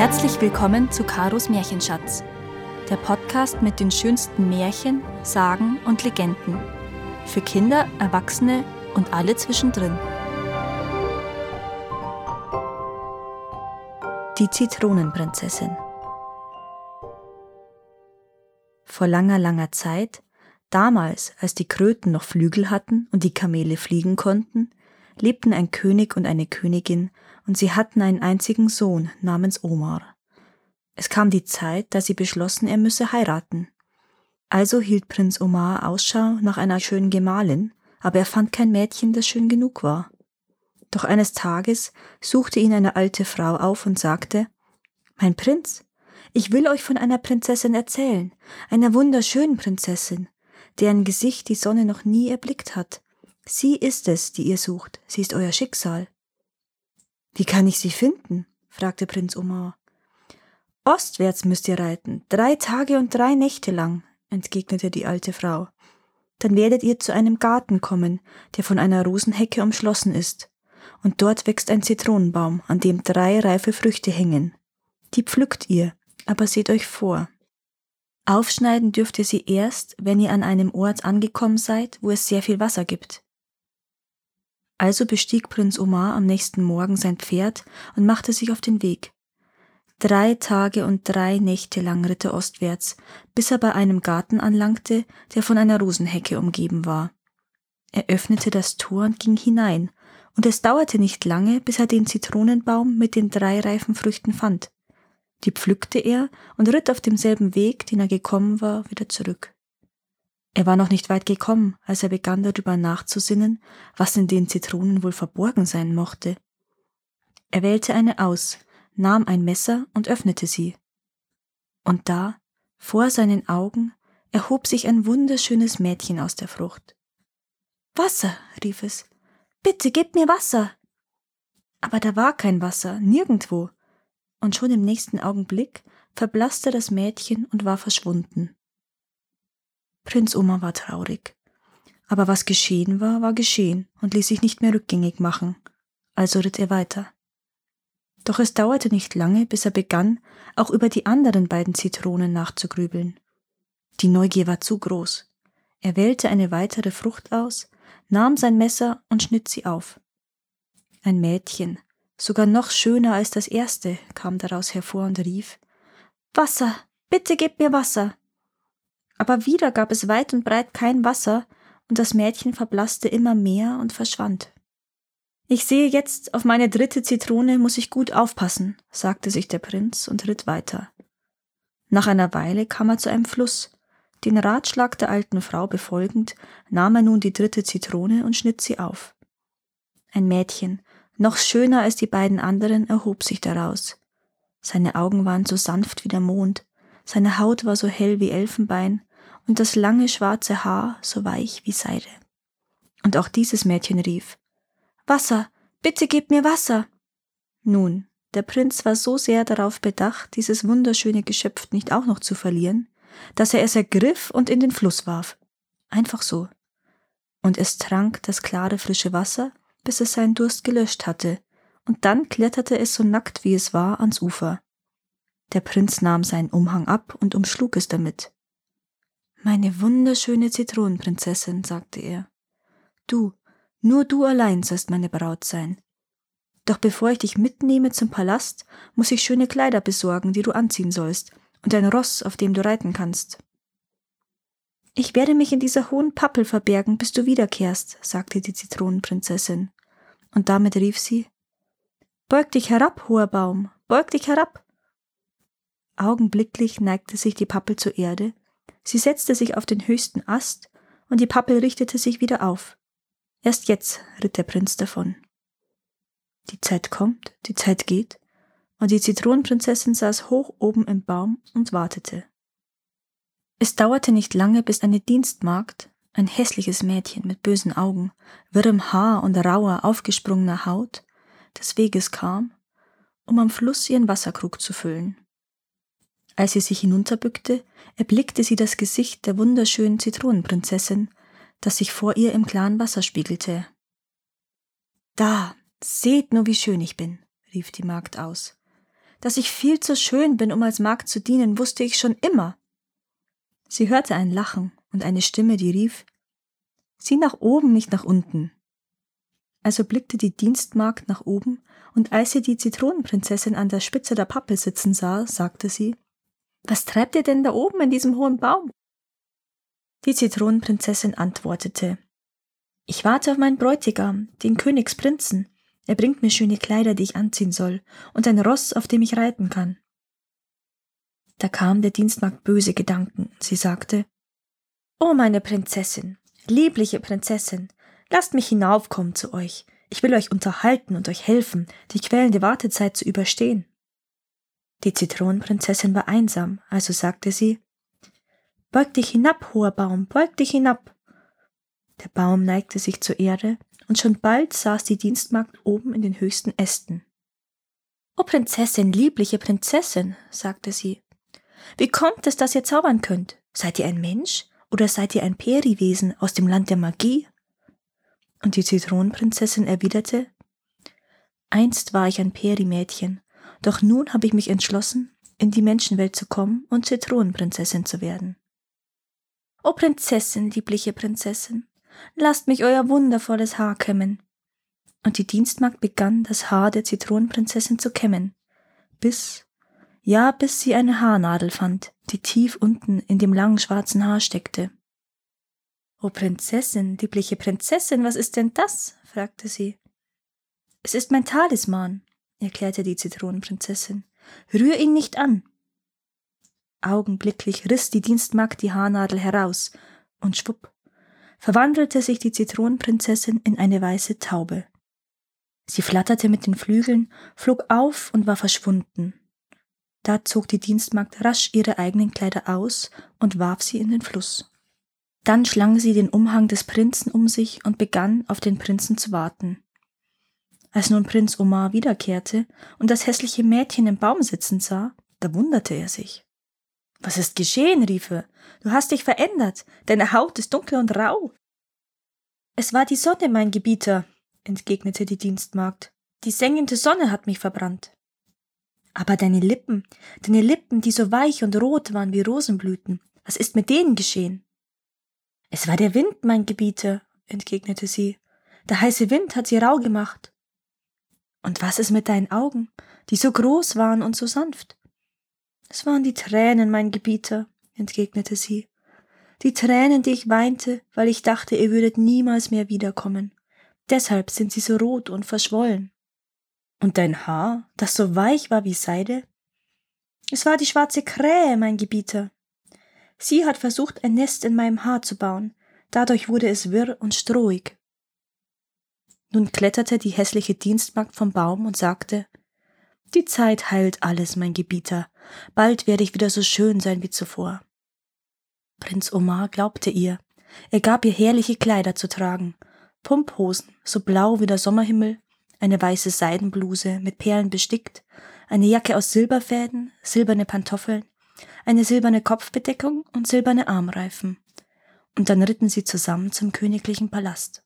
Herzlich willkommen zu Karos Märchenschatz, der Podcast mit den schönsten Märchen, Sagen und Legenden. Für Kinder, Erwachsene und alle zwischendrin. Die Zitronenprinzessin. Vor langer, langer Zeit, damals, als die Kröten noch Flügel hatten und die Kamele fliegen konnten, lebten ein König und eine Königin und sie hatten einen einzigen Sohn namens Omar. Es kam die Zeit, da sie beschlossen, er müsse heiraten. Also hielt Prinz Omar Ausschau nach einer schönen Gemahlin, aber er fand kein Mädchen, das schön genug war. Doch eines Tages suchte ihn eine alte Frau auf und sagte Mein Prinz, ich will euch von einer Prinzessin erzählen, einer wunderschönen Prinzessin, deren Gesicht die Sonne noch nie erblickt hat. Sie ist es, die ihr sucht, sie ist euer Schicksal. Wie kann ich sie finden? fragte Prinz Omar. Ostwärts müsst ihr reiten, drei Tage und drei Nächte lang, entgegnete die alte Frau. Dann werdet ihr zu einem Garten kommen, der von einer Rosenhecke umschlossen ist, und dort wächst ein Zitronenbaum, an dem drei reife Früchte hängen. Die pflückt ihr, aber seht euch vor. Aufschneiden dürft ihr sie erst, wenn ihr an einem Ort angekommen seid, wo es sehr viel Wasser gibt. Also bestieg Prinz Omar am nächsten Morgen sein Pferd und machte sich auf den Weg. Drei Tage und drei Nächte lang ritt er ostwärts, bis er bei einem Garten anlangte, der von einer Rosenhecke umgeben war. Er öffnete das Tor und ging hinein, und es dauerte nicht lange, bis er den Zitronenbaum mit den drei reifen Früchten fand. Die pflückte er und ritt auf demselben Weg, den er gekommen war, wieder zurück. Er war noch nicht weit gekommen, als er begann darüber nachzusinnen, was in den Zitronen wohl verborgen sein mochte. Er wählte eine aus, nahm ein Messer und öffnete sie. Und da, vor seinen Augen, erhob sich ein wunderschönes Mädchen aus der Frucht. Wasser, rief es. Bitte gib mir Wasser. Aber da war kein Wasser, nirgendwo. Und schon im nächsten Augenblick verblasste das Mädchen und war verschwunden. Prinz Oma war traurig. Aber was geschehen war, war geschehen und ließ sich nicht mehr rückgängig machen. Also ritt er weiter. Doch es dauerte nicht lange, bis er begann, auch über die anderen beiden Zitronen nachzugrübeln. Die Neugier war zu groß. Er wählte eine weitere Frucht aus, nahm sein Messer und schnitt sie auf. Ein Mädchen, sogar noch schöner als das erste, kam daraus hervor und rief Wasser, bitte gib mir Wasser aber wieder gab es weit und breit kein Wasser, und das Mädchen verblasste immer mehr und verschwand. Ich sehe jetzt, auf meine dritte Zitrone muss ich gut aufpassen, sagte sich der Prinz und ritt weiter. Nach einer Weile kam er zu einem Fluss. Den Ratschlag der alten Frau befolgend, nahm er nun die dritte Zitrone und schnitt sie auf. Ein Mädchen, noch schöner als die beiden anderen, erhob sich daraus. Seine Augen waren so sanft wie der Mond, seine Haut war so hell wie Elfenbein, und das lange schwarze Haar so weich wie Seide. Und auch dieses Mädchen rief Wasser, bitte gib mir Wasser. Nun, der Prinz war so sehr darauf bedacht, dieses wunderschöne Geschöpf nicht auch noch zu verlieren, dass er es ergriff und in den Fluss warf. Einfach so. Und es trank das klare frische Wasser, bis es seinen Durst gelöscht hatte, und dann kletterte es so nackt wie es war ans Ufer. Der Prinz nahm seinen Umhang ab und umschlug es damit. Meine wunderschöne Zitronenprinzessin, sagte er. Du, nur du allein sollst meine Braut sein. Doch bevor ich dich mitnehme zum Palast, muss ich schöne Kleider besorgen, die du anziehen sollst, und ein Ross, auf dem du reiten kannst. Ich werde mich in dieser hohen Pappel verbergen, bis du wiederkehrst, sagte die Zitronenprinzessin. Und damit rief sie Beug dich herab, hoher Baum, beug dich herab. Augenblicklich neigte sich die Pappel zur Erde, Sie setzte sich auf den höchsten Ast, und die Pappel richtete sich wieder auf. Erst jetzt ritt der Prinz davon. Die Zeit kommt, die Zeit geht, und die Zitronenprinzessin saß hoch oben im Baum und wartete. Es dauerte nicht lange, bis eine Dienstmagd, ein hässliches Mädchen mit bösen Augen, wirrem Haar und rauer, aufgesprungener Haut, des Weges kam, um am Fluss ihren Wasserkrug zu füllen. Als sie sich hinunterbückte, erblickte sie das Gesicht der wunderschönen Zitronenprinzessin, das sich vor ihr im klaren Wasser spiegelte. Da, seht nur, wie schön ich bin, rief die Magd aus. Dass ich viel zu schön bin, um als Magd zu dienen, wusste ich schon immer. Sie hörte ein Lachen und eine Stimme, die rief Sieh nach oben, nicht nach unten. Also blickte die Dienstmagd nach oben, und als sie die Zitronenprinzessin an der Spitze der Pappel sitzen sah, sagte sie Was treibt ihr denn da oben in diesem hohen Baum? Die Zitronenprinzessin antwortete Ich warte auf meinen Bräutigam, den Königsprinzen. Er bringt mir schöne Kleider, die ich anziehen soll, und ein Ross, auf dem ich reiten kann. Da kam der Dienstmagd böse Gedanken. Sie sagte Oh, meine Prinzessin, liebliche Prinzessin, lasst mich hinaufkommen zu euch. Ich will euch unterhalten und euch helfen, die quälende Wartezeit zu überstehen. Die Zitronenprinzessin war einsam, also sagte sie Beug dich hinab, hoher Baum, beug dich hinab. Der Baum neigte sich zur Erde, und schon bald saß die Dienstmagd oben in den höchsten Ästen. O Prinzessin, liebliche Prinzessin, sagte sie, wie kommt es, dass ihr zaubern könnt? Seid ihr ein Mensch oder seid ihr ein Periwesen aus dem Land der Magie? Und die Zitronenprinzessin erwiderte, Einst war ich ein Perimädchen, doch nun habe ich mich entschlossen, in die Menschenwelt zu kommen und Zitronenprinzessin zu werden. O Prinzessin, liebliche Prinzessin, lasst mich euer wundervolles Haar kämmen. Und die Dienstmagd begann, das Haar der Zitronenprinzessin zu kämmen, bis, ja, bis sie eine Haarnadel fand, die tief unten in dem langen schwarzen Haar steckte. O Prinzessin, liebliche Prinzessin, was ist denn das? fragte sie. Es ist mein Talisman, erklärte die Zitronenprinzessin. Rühr ihn nicht an. Augenblicklich riss die Dienstmagd die Haarnadel heraus, und schwupp, verwandelte sich die Zitronenprinzessin in eine weiße Taube. Sie flatterte mit den Flügeln, flog auf und war verschwunden. Da zog die Dienstmagd rasch ihre eigenen Kleider aus und warf sie in den Fluss. Dann schlang sie den Umhang des Prinzen um sich und begann, auf den Prinzen zu warten. Als nun Prinz Omar wiederkehrte und das hässliche Mädchen im Baum sitzen sah, da wunderte er sich. Was ist geschehen? rief er. Du hast dich verändert. Deine Haut ist dunkel und rau. Es war die Sonne, mein Gebieter, entgegnete die Dienstmagd. Die sengende Sonne hat mich verbrannt. Aber deine Lippen, deine Lippen, die so weich und rot waren wie Rosenblüten, was ist mit denen geschehen? Es war der Wind, mein Gebieter, entgegnete sie. Der heiße Wind hat sie rau gemacht. Und was ist mit deinen Augen, die so groß waren und so sanft? Es waren die Tränen, mein Gebieter, entgegnete sie. Die Tränen, die ich weinte, weil ich dachte, ihr würdet niemals mehr wiederkommen. Deshalb sind sie so rot und verschwollen. Und dein Haar, das so weich war wie Seide? Es war die schwarze Krähe, mein Gebieter. Sie hat versucht, ein Nest in meinem Haar zu bauen. Dadurch wurde es wirr und strohig. Nun kletterte die hässliche Dienstmagd vom Baum und sagte, die Zeit heilt alles, mein Gebieter. Bald werde ich wieder so schön sein wie zuvor. Prinz Omar glaubte ihr. Er gab ihr herrliche Kleider zu tragen. Pumphosen, so blau wie der Sommerhimmel, eine weiße Seidenbluse mit Perlen bestickt, eine Jacke aus Silberfäden, silberne Pantoffeln, eine silberne Kopfbedeckung und silberne Armreifen. Und dann ritten sie zusammen zum königlichen Palast.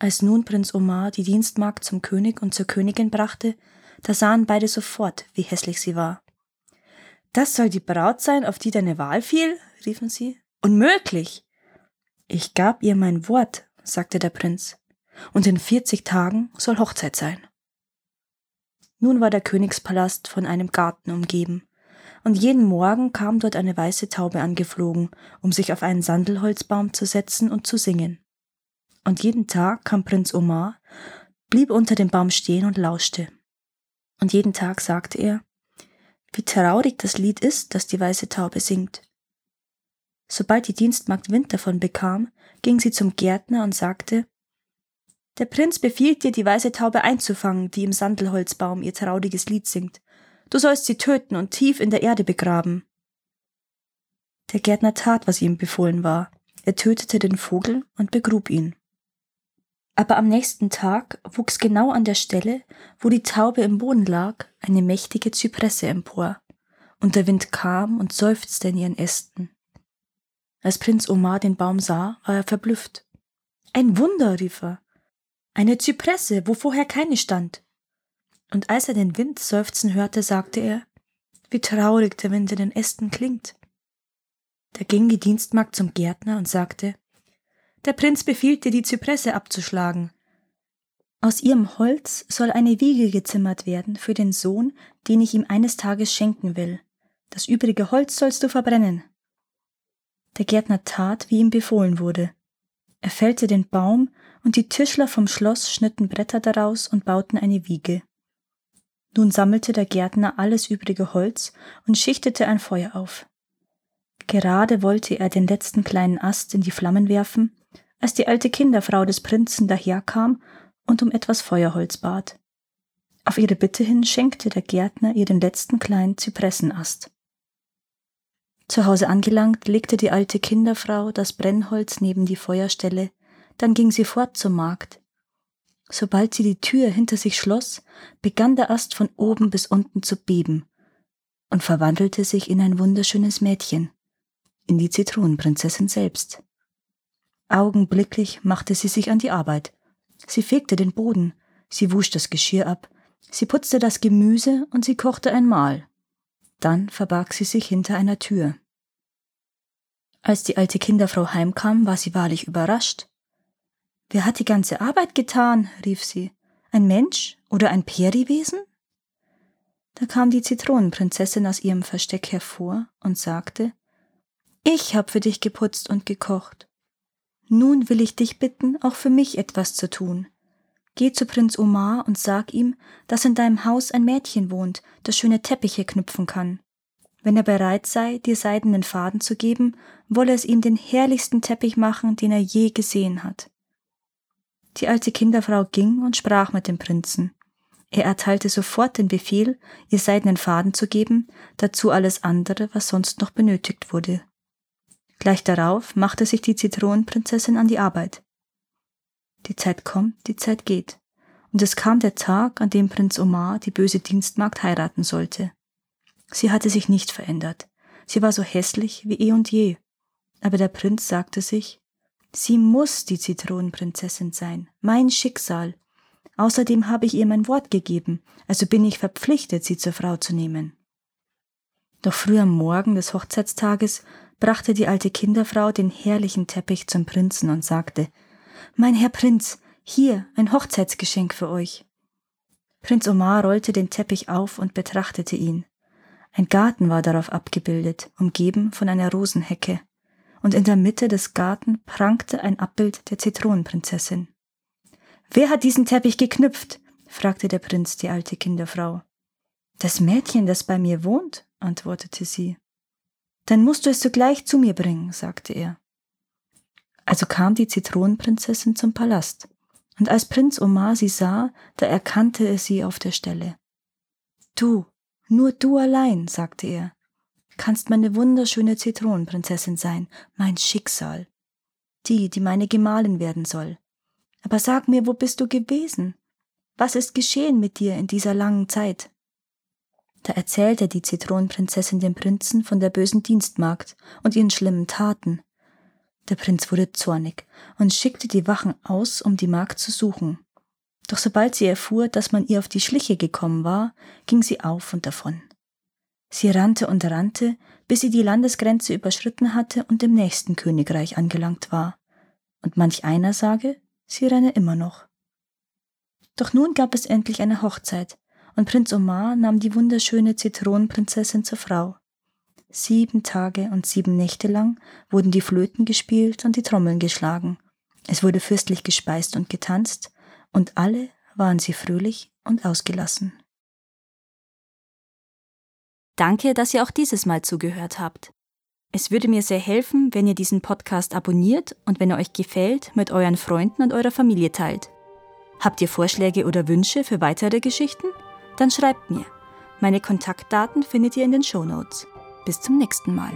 Als nun Prinz Omar die Dienstmagd zum König und zur Königin brachte, da sahen beide sofort, wie hässlich sie war. Das soll die Braut sein, auf die deine Wahl fiel? riefen sie. Unmöglich! Ich gab ihr mein Wort, sagte der Prinz, und in vierzig Tagen soll Hochzeit sein. Nun war der Königspalast von einem Garten umgeben, und jeden Morgen kam dort eine weiße Taube angeflogen, um sich auf einen Sandelholzbaum zu setzen und zu singen. Und jeden Tag kam Prinz Omar, blieb unter dem Baum stehen und lauschte. Und jeden Tag sagte er, wie traurig das Lied ist, das die weiße Taube singt. Sobald die Dienstmagd Wind davon bekam, ging sie zum Gärtner und sagte, der Prinz befiehlt dir, die weiße Taube einzufangen, die im Sandelholzbaum ihr trauriges Lied singt. Du sollst sie töten und tief in der Erde begraben. Der Gärtner tat, was ihm befohlen war. Er tötete den Vogel und begrub ihn. Aber am nächsten Tag wuchs genau an der Stelle, wo die Taube im Boden lag, eine mächtige Zypresse empor, und der Wind kam und seufzte in ihren Ästen. Als Prinz Omar den Baum sah, war er verblüfft. Ein Wunder, rief er. Eine Zypresse, wo vorher keine stand. Und als er den Wind seufzen hörte, sagte er, wie traurig der Wind in den Ästen klingt. Da ging die Dienstmagd zum Gärtner und sagte, der Prinz befiehlt dir, die Zypresse abzuschlagen. Aus ihrem Holz soll eine Wiege gezimmert werden für den Sohn, den ich ihm eines Tages schenken will. Das übrige Holz sollst du verbrennen. Der Gärtner tat, wie ihm befohlen wurde. Er fällte den Baum, und die Tischler vom Schloss schnitten Bretter daraus und bauten eine Wiege. Nun sammelte der Gärtner alles übrige Holz und schichtete ein Feuer auf. Gerade wollte er den letzten kleinen Ast in die Flammen werfen, als die alte Kinderfrau des Prinzen daherkam und um etwas Feuerholz bat. Auf ihre Bitte hin schenkte der Gärtner ihr den letzten kleinen Zypressenast. Zu Hause angelangt, legte die alte Kinderfrau das Brennholz neben die Feuerstelle, dann ging sie fort zur Magd. Sobald sie die Tür hinter sich schloss, begann der Ast von oben bis unten zu beben und verwandelte sich in ein wunderschönes Mädchen, in die Zitronenprinzessin selbst. Augenblicklich machte sie sich an die Arbeit. Sie fegte den Boden, sie wusch das Geschirr ab, sie putzte das Gemüse und sie kochte ein Mahl. Dann verbarg sie sich hinter einer Tür. Als die alte Kinderfrau heimkam, war sie wahrlich überrascht. Wer hat die ganze Arbeit getan? rief sie. Ein Mensch oder ein Periwesen? Da kam die Zitronenprinzessin aus ihrem Versteck hervor und sagte Ich hab für dich geputzt und gekocht. Nun will ich dich bitten, auch für mich etwas zu tun. Geh zu Prinz Omar und sag ihm, dass in deinem Haus ein Mädchen wohnt, das schöne Teppiche knüpfen kann. Wenn er bereit sei, dir seidenen Faden zu geben, wolle es ihm den herrlichsten Teppich machen, den er je gesehen hat. Die alte Kinderfrau ging und sprach mit dem Prinzen. Er erteilte sofort den Befehl, ihr seidenen Faden zu geben, dazu alles andere, was sonst noch benötigt wurde. Gleich darauf machte sich die Zitronenprinzessin an die Arbeit. Die Zeit kommt, die Zeit geht. Und es kam der Tag, an dem Prinz Omar die böse Dienstmagd heiraten sollte. Sie hatte sich nicht verändert. Sie war so hässlich wie eh und je. Aber der Prinz sagte sich, sie muss die Zitronenprinzessin sein, mein Schicksal. Außerdem habe ich ihr mein Wort gegeben, also bin ich verpflichtet, sie zur Frau zu nehmen. Doch früh am Morgen des Hochzeitstages brachte die alte Kinderfrau den herrlichen Teppich zum Prinzen und sagte, Mein Herr Prinz, hier ein Hochzeitsgeschenk für euch. Prinz Omar rollte den Teppich auf und betrachtete ihn. Ein Garten war darauf abgebildet, umgeben von einer Rosenhecke, und in der Mitte des Garten prangte ein Abbild der Zitronenprinzessin. Wer hat diesen Teppich geknüpft? fragte der Prinz die alte Kinderfrau. Das Mädchen, das bei mir wohnt, antwortete sie. Dann musst du es sogleich zu mir bringen, sagte er. Also kam die Zitronenprinzessin zum Palast, und als Prinz Omar sie sah, da erkannte er sie auf der Stelle. Du, nur du allein, sagte er, kannst meine wunderschöne Zitronenprinzessin sein, mein Schicksal, die, die meine Gemahlin werden soll. Aber sag mir, wo bist du gewesen? Was ist geschehen mit dir in dieser langen Zeit? Da erzählte die Zitronenprinzessin dem Prinzen von der bösen Dienstmagd und ihren schlimmen Taten. Der Prinz wurde zornig und schickte die Wachen aus, um die Magd zu suchen. Doch sobald sie erfuhr, dass man ihr auf die Schliche gekommen war, ging sie auf und davon. Sie rannte und rannte, bis sie die Landesgrenze überschritten hatte und im nächsten Königreich angelangt war. Und manch einer sage, sie renne immer noch. Doch nun gab es endlich eine Hochzeit, und Prinz Omar nahm die wunderschöne Zitronenprinzessin zur Frau. Sieben Tage und sieben Nächte lang wurden die Flöten gespielt und die Trommeln geschlagen. Es wurde fürstlich gespeist und getanzt, und alle waren sie fröhlich und ausgelassen. Danke, dass ihr auch dieses Mal zugehört habt. Es würde mir sehr helfen, wenn ihr diesen Podcast abonniert und wenn er euch gefällt, mit euren Freunden und eurer Familie teilt. Habt ihr Vorschläge oder Wünsche für weitere Geschichten? Dann schreibt mir. Meine Kontaktdaten findet ihr in den Show Notes. Bis zum nächsten Mal.